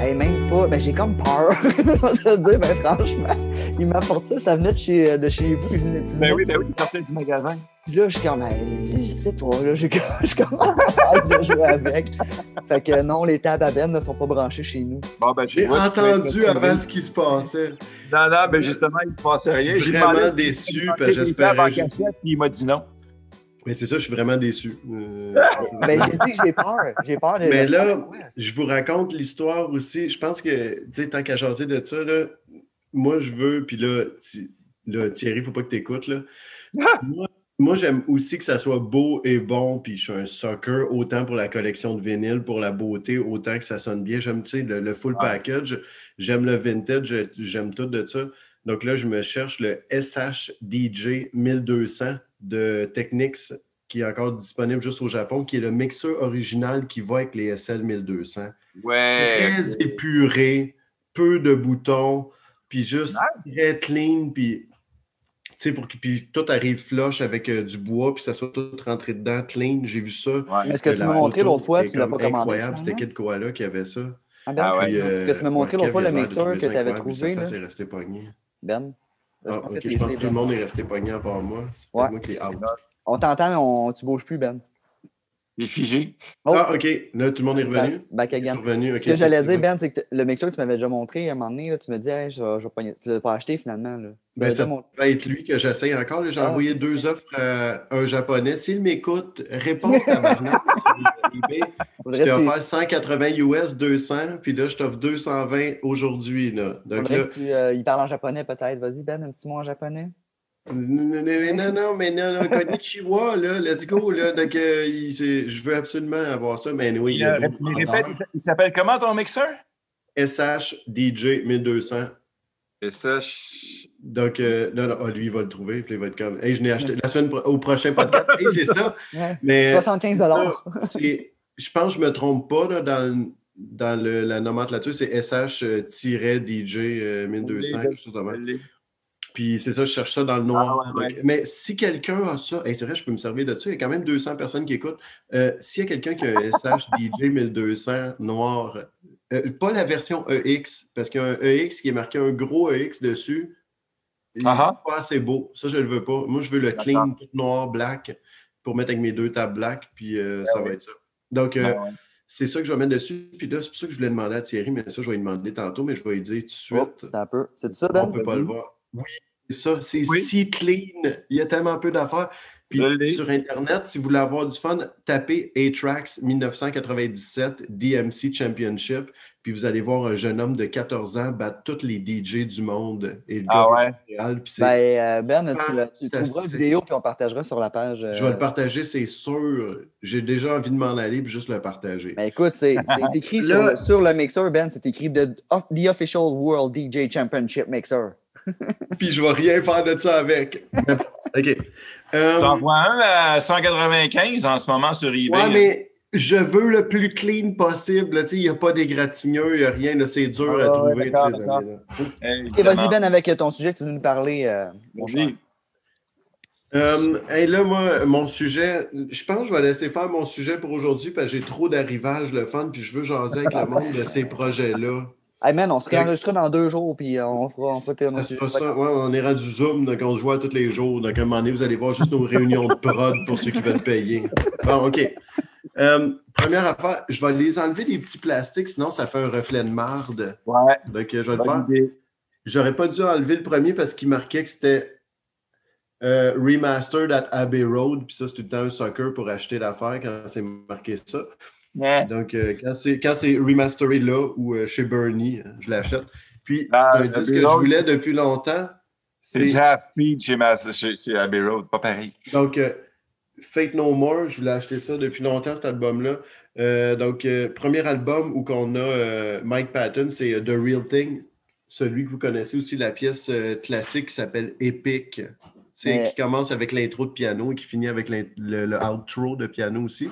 Hey, même pas. Ben, j'ai comme peur. je vais te dire, ben, franchement. Il m'apporte ça, ça venait de chez, de chez vous. Je venais de Ben oui, ben oui, il sortait du magasin. Puis là, je suis comme, je sais pas, là, je je suis comme en phase de jouer avec. Fait que non, les tables à Ben ne sont pas branchées chez nous. Bon, ben, J'ai entendu avant ce qui se passait. Non, non, ben justement, il ne se passait rien. J'ai Vraiment déçu, il parce que branchait les j'espérais il m'a dit non. Mais c'est ça, je suis vraiment déçu. Euh, Ben, j'ai dit que j'ai peur. J'ai peur de. Mais là, je vous raconte l'histoire aussi. Je pense que, tu sais, tant qu'à jaser de ça, là, moi, je veux, puis là, là, Thierry, il faut pas que tu écoutes, là. moi, moi, j'aime aussi que ça soit beau et bon, puis je suis un sucker, autant pour la collection de vinyle, pour la beauté, autant que ça sonne bien. J'aime, tu sais, le, le full package. J'aime le vintage, j'aime tout de ça. Donc là, je me cherche le SH-DJ 1200 de Technics, qui est encore disponible juste au Japon, qui est le mixeur original qui va avec les SL 1200 Ouais. très épuré, peu de boutons, puis juste très clean, puis tu sais, pour que puis tout arrive flush avec euh, du bois, puis ça soit tout rentré dedans, clean. J'ai vu ça. Ouais. Mais ce que tu m'as montré l'autre fois, tu l'as pas commandé. incroyable. C'était? Kid Koala qui avait ça. Ah, ben, Ah ouais. Puis, ce que tu m'as euh, montré l'autre fois, le mixeur que tu avais trouvé. Là. Resté pogné. Ben. Ah, ok, je pense que tout le monde est resté pogné à part moi. C'est Ouais. pas moi qui est out. On t'entend, on... tu bouges plus, Ben. Il est figé. Oh, Ah, ok. Là, tout le monde est revenu. Back, again. sont revenus. Ce que j'allais dire, Ben, c'est que le mixeur que tu m'avais déjà montré à un moment donné, là, tu me dis, hey, je, vais- je vais pogner. Tu l'as pas acheté finalement. Là. Ben, ça va être lui que j'essaye encore. J'ai Ah. envoyé deux offres à un japonais. S'il m'écoute, réponds à ma. Je t'ai tu- offert 180 US, 200, puis là, je t'offre 220 aujourd'hui. là. Donc faudrait là, que tu, euh, il parle en japonais peut-être. Vas-y, Ben, un petit mot en japonais. Non, non, non, non, mais non, non, konnichiwa, là, let's go, là. Donc, euh, il- je veux absolument avoir ça, mais oui, il Il, il s'appelle comment ton mixeur? SH DJ 1200. Et ça, je- Donc, euh, non, non, ah, lui, il va le trouver, puis il va être comme, hey, je n'ai acheté la semaine pro- au prochain podcast, hey, j'ai ça. Ouais. Mais 75 dollars. je pense que je ne me trompe pas là, dans, le- dans le- la nomenclature, c'est SH-DJ euh, 1200, Oui, quelque chose de je l'ai. Puis c'est ça, je cherche ça dans le noir. Ah, ouais, ouais. Donc, mais si quelqu'un a ça, hey, c'est vrai, je peux me servir de ça, il y a quand même 200 personnes qui écoutent. Euh, S'il y a quelqu'un qui a un SH-DJ 1200 noir, euh, pas la version EX, parce qu'il y a un EX qui est marqué un gros EX dessus. Et ah. C'est pas assez beau. Ça, je ne le veux pas. Moi, je veux le clean, tout noir, black, pour mettre avec mes deux tables black, puis euh, ça oui. va être ça. Donc, ouais. c'est ça que je vais mettre dessus. Puis là, c'est pour ça que je voulais demander à Thierry, mais ça, je vais lui demander tantôt, mais je vais lui dire tout de suite. Oh, c'est un peu. C'est ça, On Ben? ne peut pas le voir. Oui, c'est ça. C'est Oui. si clean. Il y a tellement peu d'affaires. Puis sur Internet, si vous voulez avoir du fun, tapez A-Trax 1997 DMC Championship. Puis vous allez voir un jeune homme de 14 ans battre tous les DJ du monde. Et le Ah ouais? Montréal, Ben, euh, Ben, tu, trouveras une vidéo puis on partagera sur la page. euh, Je vais le partager, c'est sûr. J'ai déjà envie de m'en aller puis juste le partager. Ben écoute, c'est écrit sur, sur le mixeur, Ben, c'est écrit The, The Official World DJ Championship Mixer. Puis je vais rien faire de ça avec. OK. Euh, J'en vois un à 195 en ce moment sur eBay. Ouais, mais je veux le plus clean possible. là. Tu sais, Il n'y a pas d'égratignure, il n'y a rien. C'est dur Ah, à ouais, trouver. Et vas-y. Ben, avec ton sujet que tu veux nous parler, euh, mon cher. Vas-y. Euh, hey, là, moi, mon sujet, je pense que je vais laisser faire mon sujet pour aujourd'hui parce que j'ai trop d'arrivages, le fun, puis je veux jaser avec le monde de ces projets-là. Hey man, on se réenregistrera dans deux jours, puis euh, on fera, on fera Ça. Ouais, on est rendu Zoom, donc on se voit tous les jours. Donc, à un moment donné, vous allez voir juste nos réunions de prod pour ceux qui veulent payer. Bon, OK. Euh, première affaire, je vais les enlever des petits plastiques, sinon ça fait un reflet de marde. Ouais, Donc, je vais le faire. J'aurais pas dû enlever le premier parce qu'il marquait que c'était euh, remastered at Abbey Road. Puis ça, c'est tout le temps un sucker pour acheter l'affaire quand c'est marqué ça. Donc, euh, quand c'est remasteré là ou euh, chez Bernie, euh, je l'achète. Puis, Ah, c'est un Abbey disque que je voulais depuis longtemps. C'est speed chez, ma, chez, chez Abbey Road, pas pareil. donc euh, Fate No More. Je voulais acheter ça depuis longtemps, cet album-là. Euh, donc, premier album où qu'on a Mike Patton, c'est The Real Thing. Celui que vous connaissez aussi, la pièce classique qui s'appelle Epic. C'est qui commence avec l'intro de piano et qui finit avec le, le outro de piano aussi.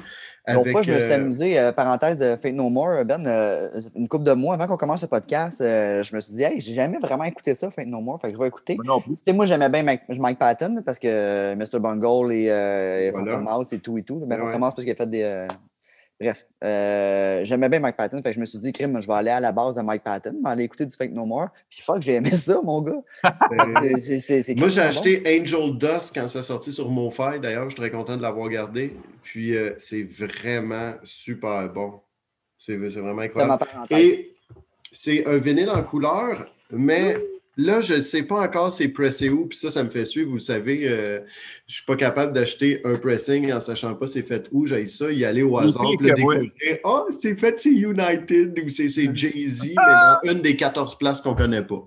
L'autre fois, je me suis euh, amusé, euh, parenthèse de Fate No More, Ben, euh, une couple de mois avant qu'on commence le podcast, euh, je me suis dit, hey, j'ai jamais vraiment écouté ça, Fate No More, fait que je vais écouter. Moi non plus. Tu sais, moi, j'aimais bien Mike, Mike Patton parce que euh, Mr. Bungle et euh, Voilà. Phantom Mouse et tout et tout. Ben, Ouais. Phantom Mouse parce qu'il a fait des. Bref, euh, j'aimais bien Mike Patton, fait que je me suis dit, crime, je vais aller à la base de Mike Patton, aller écouter du Fake No More, puis fuck, j'ai aimé ça, mon gars. Euh, Moi, j'ai acheté Angel Dust quand ça sorti sur MoFi. D'ailleurs, je suis très content de l'avoir gardé. Puis, euh, c'est vraiment super bon. C'est vraiment incroyable. Et c'est un vinyle en couleur, mais là, je ne sais pas encore c'est pressé où. Puis ça, ça me fait suivre. Vous savez, euh, je ne suis pas capable d'acheter un pressing en sachant pas c'est fait où. J'ai ça, y aller au hasard, puis le découvrir. Ah, c'est fait, c'est United ou c'est Jay-Z, mais dans une des 14 places qu'on ne connaît pas.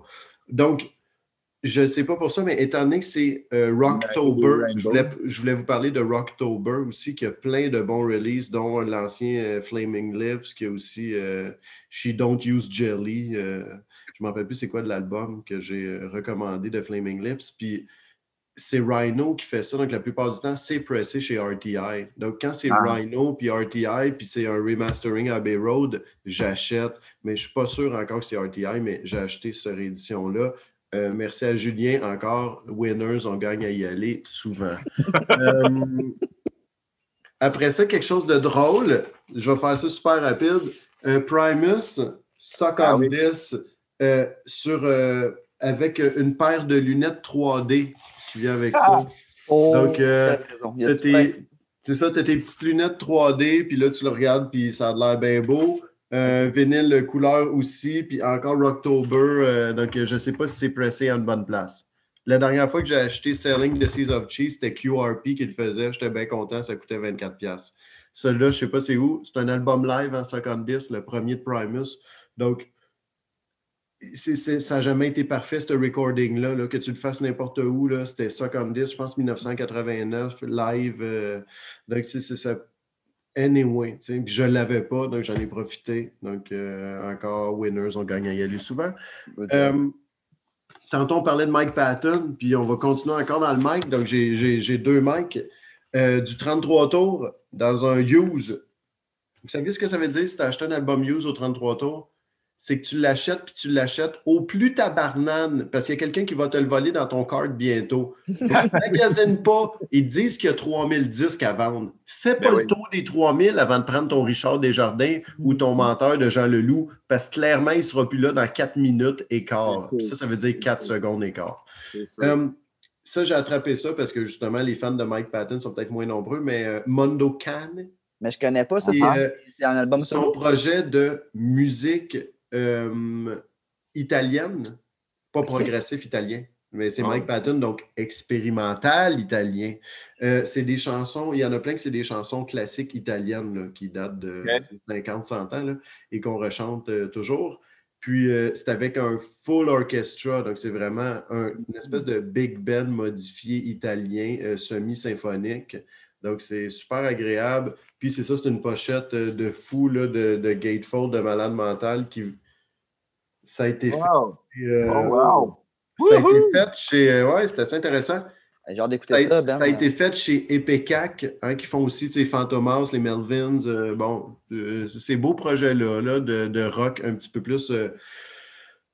Donc, je ne sais pas pour ça, mais étant donné que c'est euh, Rocktober, je voulais, je voulais vous parler de Rocktober aussi, qui a plein de bons releases, dont l'ancien euh, Flaming Lips, qui a aussi She Don't Use Jelly. Je ne me rappelle plus c'est quoi de l'album que j'ai euh, recommandé de Flaming Lips. Puis c'est Rhino qui fait ça, donc la plupart du temps, c'est pressé chez RTI. Donc quand c'est Ah. Rhino puis RTI, puis c'est un remastering à Bay Road, j'achète. Mais je ne suis pas sûr encore que c'est RTI, mais j'ai acheté cette réédition-là. Euh, merci à Julien encore. Winners, on gagne à y aller souvent. Euh, après ça, quelque chose de drôle. Je vais faire ça super rapide. Euh, Primus, Suck Ah on oui. This, euh, sur, euh, avec une paire de lunettes 3D qui vient avec ça. Oh, Donc, euh. C'est ça, tu as tes petites lunettes 3D, puis là, tu le regardes, puis ça a l'air bien beau. Euh, vinyle couleur aussi, puis encore Rocktober. euh, donc, euh, je ne sais pas si c'est pressé à une bonne place. La dernière fois que j'ai acheté Selling the Seas of Cheese, c'était QRP qui le faisait. J'étais bien content, ça coûtait 24$. Celui-là, je ne sais pas c'est où. C'est un album live en 50 le premier de Primus. Donc, ça n'a jamais été parfait, ce recording-là. là, que tu le fasses n'importe où. C'était ça comme 10, je pense 1989, live. euh, donc, c'est ça. Anyway, puis je ne l'avais pas, donc j'en ai profité. Donc, euh, encore, winners, on gagne à y aller souvent. Euh, tantôt, on parlait de Mike Patton, puis on va continuer encore dans le mic. Donc, j'ai- deux mics. Du 33 tours dans un use. Vous savez ce que ça veut dire si tu as acheté un album use au 33 tours? C'est que tu l'achètes, puis tu l'achètes au plus tabarnane, parce qu'il y a quelqu'un qui va te le voler dans ton cart bientôt. Magasine pas. Ils disent qu'il y a 3000 disques à vendre. Fais pas Ben le oui. tour des 3000 avant de prendre ton Richard Desjardins ou ton menteur de Jean Leloup, parce que clairement, il sera plus là dans 4 minutes et quart. Puis Ça, ça veut dire 4 C'est sûr. secondes et quart. Euh, ça, j'ai attrapé ça parce que justement, les fans de Mike Patton sont peut-être moins nombreux, mais euh, Mondo Can, Mais je connais pas ça. C'est euh, c'est un album son solo. projet de musique euh, italienne, pas progressif italien, mais c'est Ah. Mike Patton, donc expérimental italien. Euh, c'est des chansons, il y en a plein que c'est des chansons classiques italiennes là, qui datent de Ok. 50-100 ans là, et qu'on rechante euh, toujours. Puis c'est avec un full orchestra, donc c'est vraiment un- une espèce de big band modifié italien, semi-symphonique. Donc c'est super agréable. Puis c'est ça, c'est une pochette de fou là, de, de gatefold, de malade mental qui. Ça a été Wow. fait. euh, Oh, wow. Ça a été Wouhou! fait chez. euh, Ouais, c'est assez intéressant. Ça d'écouter a, ça, Ben. ça a été fait chez Epecac, hein, qui font aussi sais, Fantomas, les Melvins. euh, bon, euh, ces beaux projets-là là, de, de rock un petit peu plus, euh,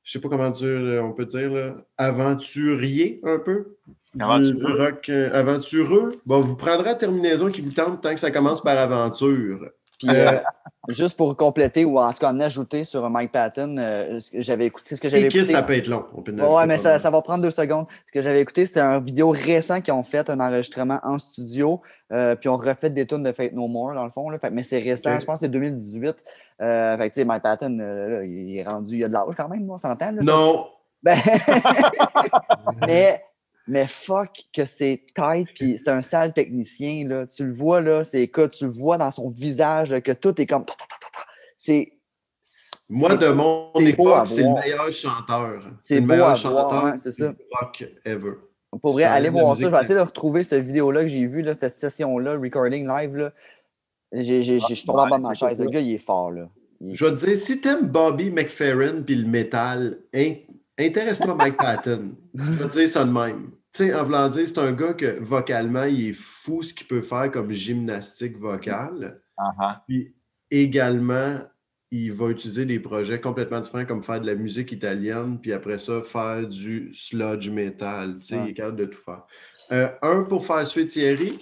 je sais pas comment dire, euh, on peut dire, là, aventurier un peu. Aventureux. Du, rock euh, aventureux. Bon, vous prendrez la terminaison qui vous tente tant que ça commence par aventure. Puis, Euh, euh, juste pour compléter ou en tout cas en ajouter sur Mike Patton, euh, ce que j'avais écouté ce que j'avais écouté. ça peut être long. On peut Ouais, mais ça, ça va prendre deux secondes. Ce que j'avais écouté, c'était un vidéo récent qu'ils ont fait, un enregistrement en studio, euh, puis on refait des tunes de Fate No More, dans le fond. Là. Fait, mais c'est récent, je pense que c'est 2018. Euh, fait que, tu sais, Mike Patton, là, il est rendu, il a de l'âge quand même, on s'entend. ça? Non. Ben, mais, mais fuck que c'est tight, puis c'est un sale technicien, là. Tu le vois, là, c'est que tu le vois dans son visage, là, que tout est comme... C'est... Moi, de mon époque, c'est le meilleur chanteur. C'est le meilleur chanteur c'est ça. rock ever. Pour vrai, Tu allez parlais de la voir ça. Je vais essayer de retrouver cette vidéo-là que j'ai vue, là, cette session-là, recording live. Là. J'ai, je suis tombé en bas de ma chaise. Le gars, il est fort. Là. Il- Je vais te dire, si t'aimes Bobby McFerrin puis le métal, in- intéresse-toi Mike Patton. Je vais te dire ça de même. Tu sais, en voulant dire, c'est un gars que vocalement, il est fou ce qu'il peut faire comme gymnastique vocale. Ah. Puis également, il va utiliser des projets complètement différents comme faire de la musique italienne, puis après ça, faire du sludge metal. Tu sais, il est capable de tout faire. Euh, un pour faire suite Thierry.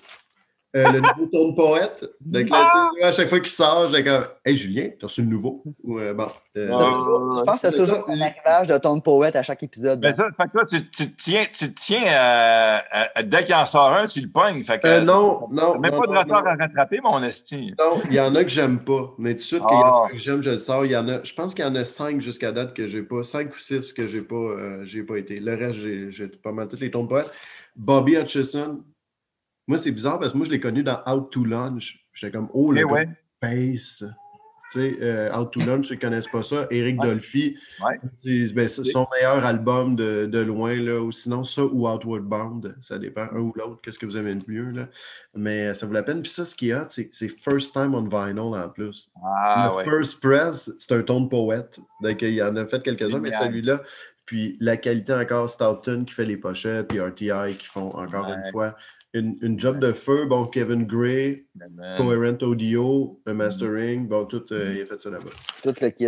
Euh, le nouveau ton de poète. Donc là, à chaque fois qu'il sort, j'ai comme Hey Julien, t'as reçu le nouveau? Ou, euh, bon, euh, toujours- je pense que c'est toujours un arrivage de ton de poète à chaque épisode. Ben ça, fait que là, tu, tu te tiens, tu tiens euh, à- dès qu'il en sort un, tu le pognes. Fait que, Euh, non, non. Même non, pas de retard non. à rattraper, mon esti. Non, il y en a que j'aime pas. Mais tout de suite, qu'il y en Ah. a que j'aime, je le sors. Il y en a, je pense qu'il y en a cinq jusqu'à date que j'ai pas. Cinq ou six que j'ai pas, euh, j'ai pas été. Le reste, j'ai, pas mal tous les tons de poète. Bobby Hutchison. Moi, c'est bizarre parce que moi, je l'ai connu dans Out to Lunch. J'étais comme, oh, le Eh ouais. bass. Tu sais, euh, Out to Lunch, ceux qui connaissent pas ça. Eric Ouais. Dolphy. Ouais. Ben, son meilleur album de, de loin, là, ou sinon ça ou Outward Bound, ça dépend, un ou l'autre, qu'est-ce que vous aimez le mieux, là. Mais euh, ça vaut la peine. Puis ça, ce qui est hot, c'est First Time on Vinyl en plus. Ah, le ouais. First Press, c'est un ton de poète. Donc, il y en a fait quelques-uns, mais celui-là, puis la qualité encore, Stoughton qui fait les pochettes, puis RTI qui font encore une fois une, une job de feu. Bon, Kevin Gray. Coherent Audio, le mastering, bon, tout, euh, il a fait ça là-bas. Tout le kit.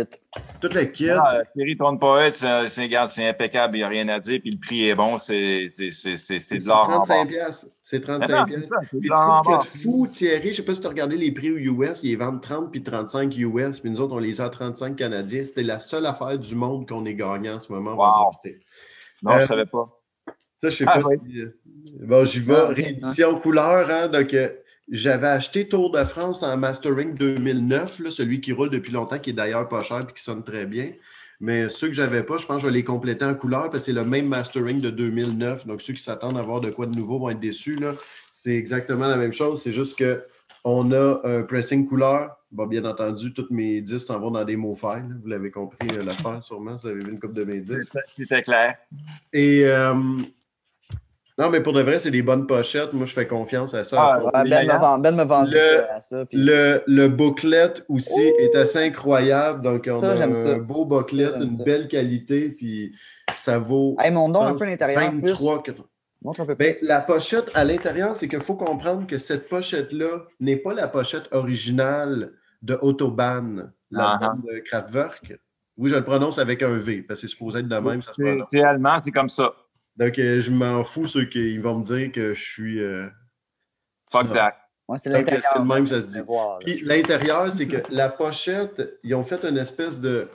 Toute la kit, Ah, la série Ton Poète, c'est, c'est, c'est impeccable, il n'y a rien à dire, puis le prix est bon, c'est, c'est, c'est, c'est, c'est c'est de l'or en 35 barre. piastres. C'est Mais 35 non, c'est piastres. ça, c'est Puis tu sais ce qu'il y a de fou, Thierry, je ne sais pas si tu as regardé les prix aux US, ils vendent 30 puis 35 US, puis nous autres, on les a à 35 Canadiens. C'était la seule affaire du monde qu'on est gagnant en ce moment. On va en Wow. profiter. Non, Euh, je savais pas. Ça, je sais Ah, pas oui. si, euh, Bon, j'y vais. Ah. Réédition couleur, hein, donc euh, j'avais acheté Tour de France en Mastering 2009, là, celui qui roule depuis longtemps, qui est d'ailleurs pas cher et qui sonne très bien. Mais ceux que j'avais pas, je pense que je vais les compléter en couleur parce que c'est le même mastering de 2009. Donc ceux qui s'attendent à voir de quoi de nouveau vont être déçus. là. C'est exactement la même chose. C'est juste que on a un pressing couleur. Bon, bien entendu, tous mes disques s'en vont dans des mots files. Vous l'avez compris, euh, l'affaire sûrement. Vous avez vu une coupe de mes disques. C'était clair. Et euh, non, mais pour de vrai, c'est des bonnes pochettes. Moi, je fais confiance à ça. Ah, ben m'a vendu, ben vendu Le- à ça. puis- Le, le booklet aussi est assez incroyable. Donc, on Ça, a un ça. beau booklet, Ça, une ça. belle qualité, puis ça vaut. Hey, mon don un peu l'intérieur. plus. 23, que- Montre un peu Ben, plus. la pochette à l'intérieur, c'est qu'il faut comprendre que cette pochette-là n'est pas la pochette originale de Autobahn, la Ah, bande de Kraftwerk. Oui, je le prononce avec un V, parce que c'est supposé être de même, ça se C'est, prononce. c'est allemand, c'est comme ça. Donc, euh, je m'en fous, ceux qui vont me dire que je suis. euh, Fuck that. Ouais, c'est donc, l'intérieur. c'est le même, ça se dit. Voir. Puis l'intérieur, c'est que la pochette, ils ont fait une espèce de,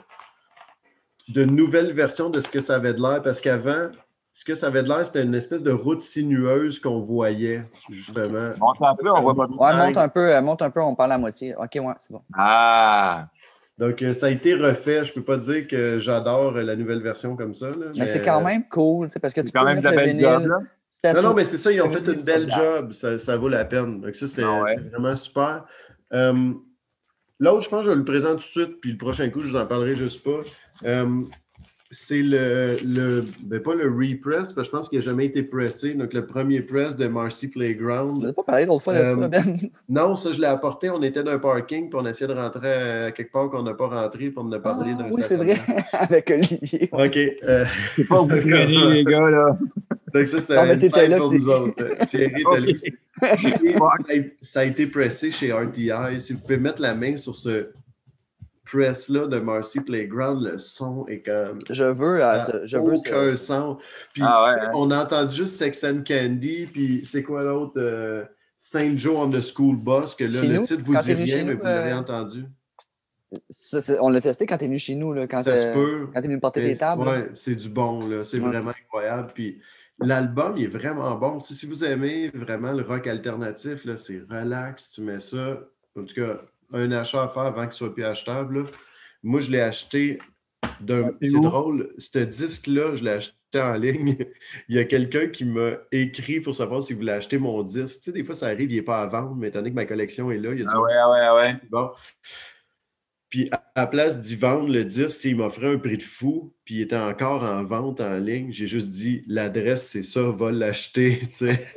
de nouvelle version de ce que ça avait de l'air, parce qu'avant, ce que ça avait de l'air, c'était une espèce de route sinueuse qu'on voyait, justement. Monte un peu, on voit pas bien. Ouais, monte un peu, euh, monte un peu, on parle à moitié. Ok, ouais, c'est bon. Ah! Donc, euh, ça a été refait. Je peux pas dire que j'adore euh, la nouvelle version comme ça. là, Mais, c'est quand même cool, tu sais, parce que tu C'est quand peux même de mettre la le belle vinyle, job, là. Non, non, mais c'est ça, ils ont fait une belle job. Ça, ça vaut la peine. Donc, ça, c'était Ah ouais. vraiment super. Euh, L'autre, je pense que je vais le présenter tout de suite, puis le prochain coup, je vous en parlerai juste pas. Euh, c'est le, le ben, pas le repress, parce que je pense qu'il n'a jamais été pressé. Donc, le premier press de Marcy On Playground. n'a pas parlé l'autre fois de Euh, Ben. Non, ça, je l'ai apporté. On était dans un parking, puis on essayait de rentrer à quelque part qu'on n'a pas rentré, puis on a parlé Ah, d'un oui, c'est vrai, avec Olivier. OK. euh, C'est pas vous les gars, là. donc, ça, c'était là, pour Thierry. nous autres. Euh, Thierry. Et ça, a, ça a été pressé chez RTI. Si vous pouvez mettre la main sur ce press-là de Marcy Playground, le son est comme. Je veux, euh, je veux aucun ça. son. Puis Ah ouais, hein? on a entendu juste Sex and Candy, puis c'est quoi l'autre euh, Saint Joe on the School Bus, que là, Chez le nous, titre vous dit rien, mais nous, vous l'avez euh, entendu. Ça, on l'a testé quand t'es venu chez nous, là, quand Ça se peut. quand t'es venu porter tes tables. Ouais, c'est du bon, là. C'est Ouais. vraiment incroyable. Puis l'album, il est vraiment bon. Tu sais, si vous aimez vraiment le rock alternatif, là, c'est relax, tu mets ça. En tout cas, un achat à faire avant qu'il soit plus achetable. là. Moi, je l'ai acheté d'un. c'est C'est drôle, ce disque-là, je l'ai acheté en ligne. il y a quelqu'un qui m'a écrit pour savoir s'il voulait acheter mon disque. Tu sais, des fois, ça arrive, il n'est pas à vendre, mais étant donné que ma collection est là, il y a du Ah ouais, ah ouais, ah ouais. Bon. Puis à la place d'y vendre le disque, il m'offrait un prix de fou, puis il était encore en vente en ligne. J'ai juste dit l'adresse, c'est ça, va l'acheter. tu sais.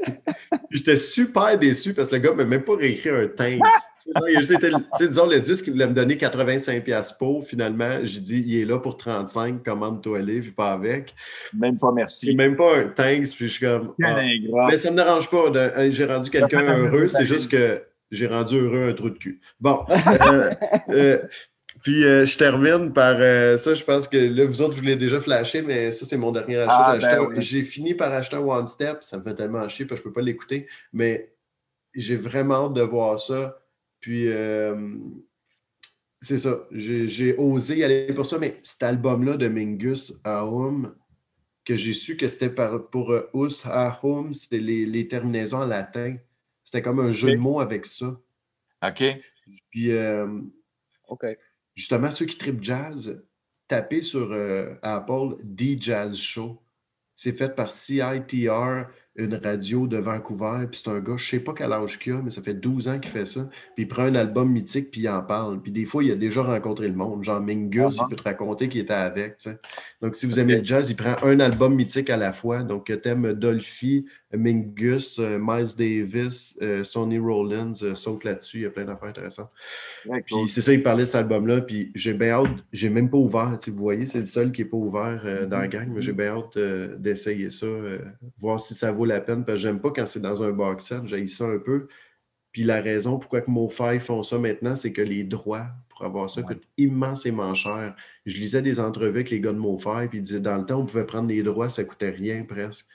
Puis J'étais super déçu parce que le gars m'a même pas réécrit un thanks. Sais, disons, le disque, il voulait me donner 85$ pour. Finalement, j'ai dit, il est là pour 35$, commande-toi les, puis pas avec. Même pas merci. même pas un thanks, puis je suis comme. Ah. Mais ça me dérange pas. euh, J'ai rendu quelqu'un heureux, c'est juste que j'ai rendu heureux un trou de cul. Bon. euh, euh, puis euh, je termine par ça, je pense que là, vous autres, vous l'avez déjà flashé, mais ça, c'est mon dernier achat. Ah, J'ai ben oui. J'ai fini par acheter un One Step. Ça me fait tellement chier parce que je peux pas l'écouter. Mais j'ai vraiment hâte de voir ça. Puis, euh, c'est ça. J'ai osé y aller pour ça, mais cet album-là de Mingus Ahum, que j'ai su que c'était pour euh, Us Ahum, c'est les, les, terminaisons en latin. C'était comme un jeu de mots avec ça. OK. Puis, euh, OK. justement, ceux qui tripent jazz, tapez sur Apple D-Jazz Show. C'est fait par CITR une radio de Vancouver, puis c'est un gars, je sais pas quel âge qu'il a, mais ça fait 12 ans qu'il fait ça. Puis il prend un album mythique, puis il en parle. Puis des fois, il a déjà rencontré le monde. Genre Mingus, il peut te raconter qu'il était avec. Donc, si vous aimez le jazz, il prend un album mythique à la fois. Donc, thème Dolphy, Mingus, euh, Miles Davis, euh, Sonny Rollins euh, saute là-dessus. Il y a plein d'affaires intéressantes. Puis c'est ça, il parlait de cet album-là. Puis j'ai bien hâte, j'ai même pas ouvert. Vous voyez, c'est le seul qui n'est pas ouvert dans la gang, mais j'ai bien hâte d'essayer ça, voir si ça vaut la peine. Parce que j'aime pas quand c'est dans un box set, j'ai ça un peu. Puis la raison pourquoi que MoFi font ça maintenant, c'est que les droits pour avoir ça coûtent immensément cher. Je lisais des entrevues avec les gars de MoFi, puis ils disaient dans le temps, on pouvait prendre les droits, ça coûtait rien presque.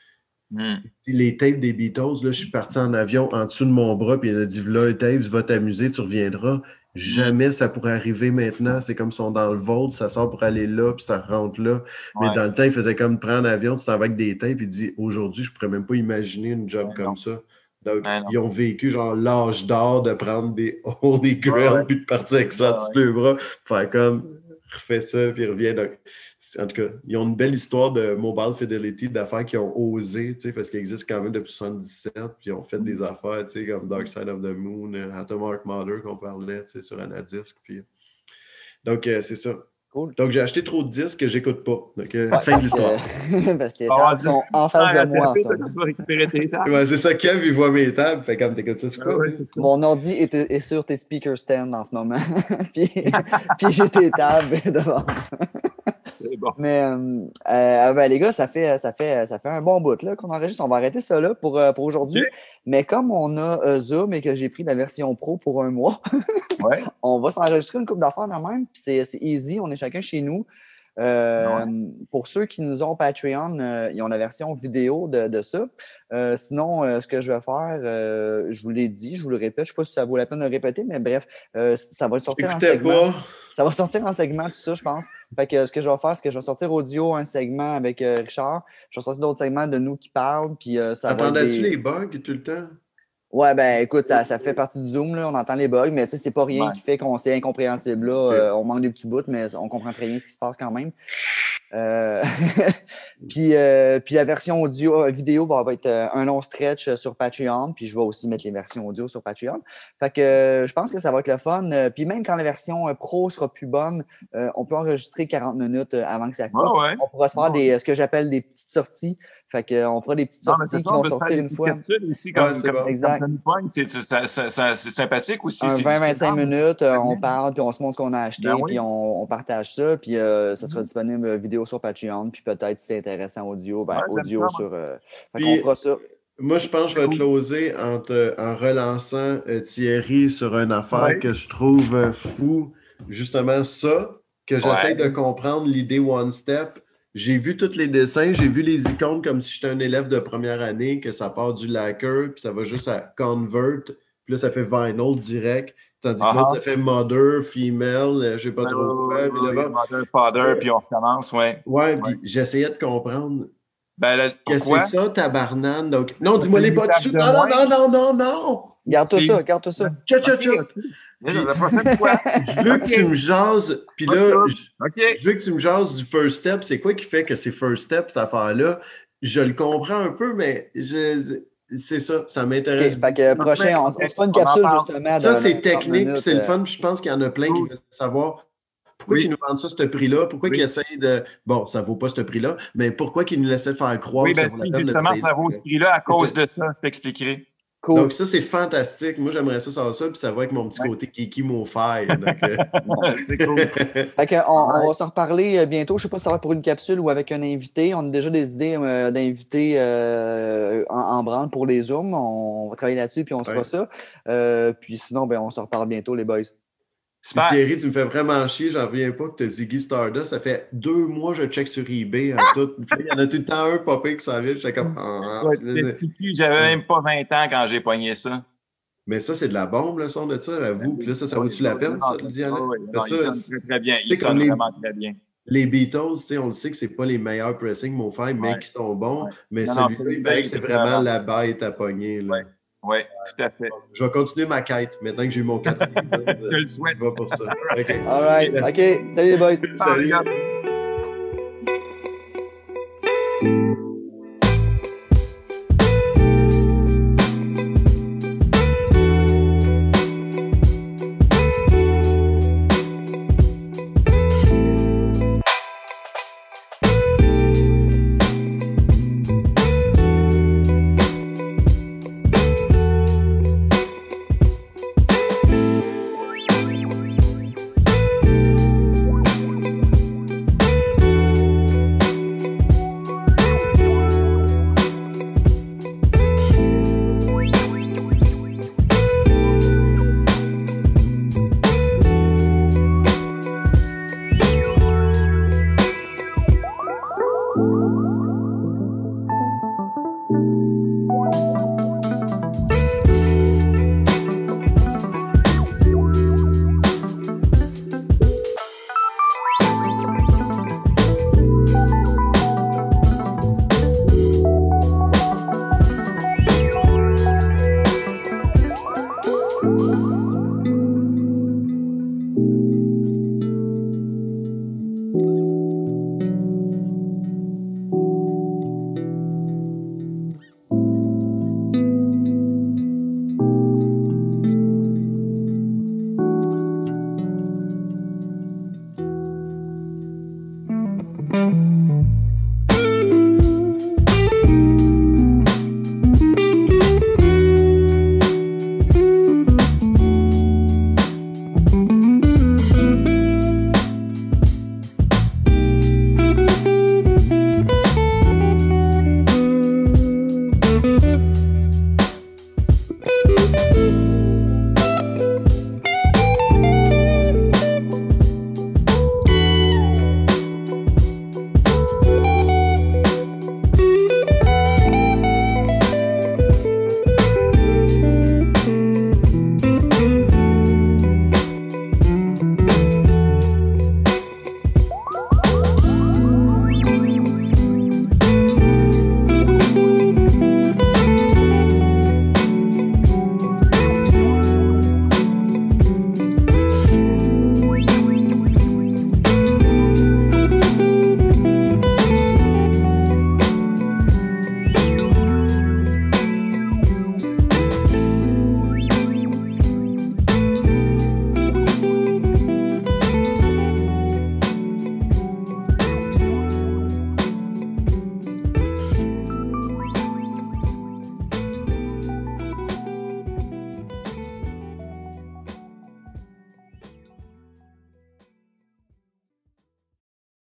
Hmm. Les tapes des Beatles, là, je suis parti en avion en dessous de mon bras, puis il a dit Là, tapes, va t'amuser, tu reviendras. Jamais ça pourrait arriver maintenant. C'est comme si on dans le vault, ça sort pour aller là, puis ça rentre là. Mais dans le temps, il faisait comme prendre l'avion, tu t'en vas avec des tapes, il dit Aujourd'hui, je ne pourrais même pas imaginer une job comme ça. Donc, ils ont vécu genre l'âge d'or de prendre des Holy Grail puis de partir avec ça ouais, le bras, faire comme refait ça, puis revient. Donc, en tout cas, ils ont une belle histoire de mobile fidelity, d'affaires qui ont osé, parce qu'ils existent quand même depuis 77, puis ils ont fait des affaires, comme Dark Side of the Moon, euh, Atomic Mother qu'on parlait, sur Anadisc. Puis... Donc, euh, c'est ça. Donc, j'ai acheté trop de disques que j'écoute pas. Donc, euh, fin de l'histoire. parce que les tables sont en face de moi. ouais, c'est ça, Kev, il voit mes tables. Fait comme t'écoutes ça, c'est quoi? Mon ordi est, est, sur tes speaker stand en ce moment. puis, puis j'ai tes tables devant. Mais euh, euh, ben, les gars, ça fait, ça, fait, ça fait un bon bout qu'on enregistre. On va arrêter ça là pour, euh, pour aujourd'hui. Mais comme on a Zoom et que j'ai pris la version pro pour un mois, on va s'enregistrer une coupe d'affaires de même. C'est easy, on est chacun chez nous. Pour ceux qui nous ont Patreon, ils ont la version vidéo de, de ça. sinon, ce que je vais faire, je vous l'ai dit, je vous le répète, je ne sais pas si ça vaut la peine de le répéter, mais bref, ça va sortir en segment. Ça va sortir en segment, tout ça, je pense. Fait que ce que je vais faire, c'est que je vais sortir audio, un segment avec Richard. Je vais sortir d'autres segments de nous qui parlent. Puis, ça Attendais-tu les bugs tout le temps? Ouais, ben écoute, ça, ça, fait partie du Zoom, là, on entend les bugs, mais tu sais, c'est pas rien qui fait qu'on c'est incompréhensible. Là. on manque des petits bouts, mais on comprend très bien ce qui se passe quand même. Euh, puis, euh, puis la version audio, euh, vidéo va être un long stretch sur Patreon, puis je vais aussi mettre les versions audio sur Patreon. Fait que je pense que ça va être le fun. Puis même quand la version pro sera plus bonne, on peut enregistrer 40 minutes avant que ça coupe. On pourra se faire des, ce que j'appelle des petites sorties. Fait qu'on fera des petites sorties qui vont sortir une fois. Aussi, comme, comme, exact. C'est sympathique aussi. 20-25 minutes, on parle, puis on se montre ce qu'on a acheté, ben puis on, on, partage ça, puis ça sera mm-hmm. disponible vidéo sur Patreon, puis peut-être si c'est intéressant audio, ben, audio sur. Euh, on fera ça. Moi, je pense que je vais closer en, en relançant euh, Thierry sur une affaire que je trouve euh, fou. Justement, ça, que j'essaie de comprendre l'idée One Step. J'ai vu tous les dessins, j'ai vu les icônes comme si j'étais un élève de première année, que ça part du lacquer, puis ça va juste à convert, puis là, ça fait vinyl direct. Tandis que là, ça fait mother, female, je ne sais pas trop quoi. mother, father, puis on recommence, ouais. Ouais, puis j'essayais de comprendre. Ben, là, que c'est ça, tabarnane. Donc, non, dis-moi les bas dessus. Non, non, non, non, non, non. Garde-toi ça, garde-toi ça. Tcha, tcha, tcha. je veux que tu me jases, puis là, je, veux que tu me jases du first step. C'est quoi qui fait que c'est first step, cette affaire-là? Je le comprends un peu, mais je, c'est ça, ça m'intéresse. Okay, fait que prochain, on, se fait une capsule justement. Ça, c'est technique, c'est le fun. je pense qu'il y en a plein qui veulent savoir pourquoi ils nous vendent ça, ce prix-là, pourquoi ils essayent de. Bon, ça ne vaut pas ce prix-là, mais pourquoi ils nous laissaient faire croire oui, que ben ça vaut si, justement, ça vaut ce prix-là? à cause de ça, je t'expliquerai. Donc, ça, c'est fantastique. Moi, j'aimerais ça savoir ça, puis ça va avec mon petit côté Kiki Mofaille. Euh, c'est cool. fait on, va s'en reparler euh, bientôt. Je ne sais pas si ça va pour une capsule ou avec un invité. On a déjà des idées euh, d'invités en, en, branle pour les Zooms. On va travailler là-dessus, puis on se fera ça. puis sinon, ben, on se reparle bientôt, les boys. Thierry, tu me fais vraiment chier, j'en reviens pas que tu as Ziggy Stardust. Ça fait deux mois que je check sur eBay. Tout. Il y en a tout le temps un popé qui s'en vient. J'étais comme. Ah, ah, J'avais même pas 20 ans quand j'ai pogné ça. Mais ça, c'est de la bombe, le son de ça, à vous. Puis là, ça, ça vaut-tu la peine, ça, sonne très, très bien. Il sonne vraiment très bien. Les Beatles, on le sait que ce pas les meilleurs pressings, mon frère, mais qui sont bons. Mais celui-là, c'est vraiment la bête à pogner. Ouais, tout à fait. Je vais continuer ma quête maintenant que j'ai eu mon quatrième. je le souhaite. Je vais pour ça. OK. All right. OK. Salut les boys. Salut. Mm-hmm.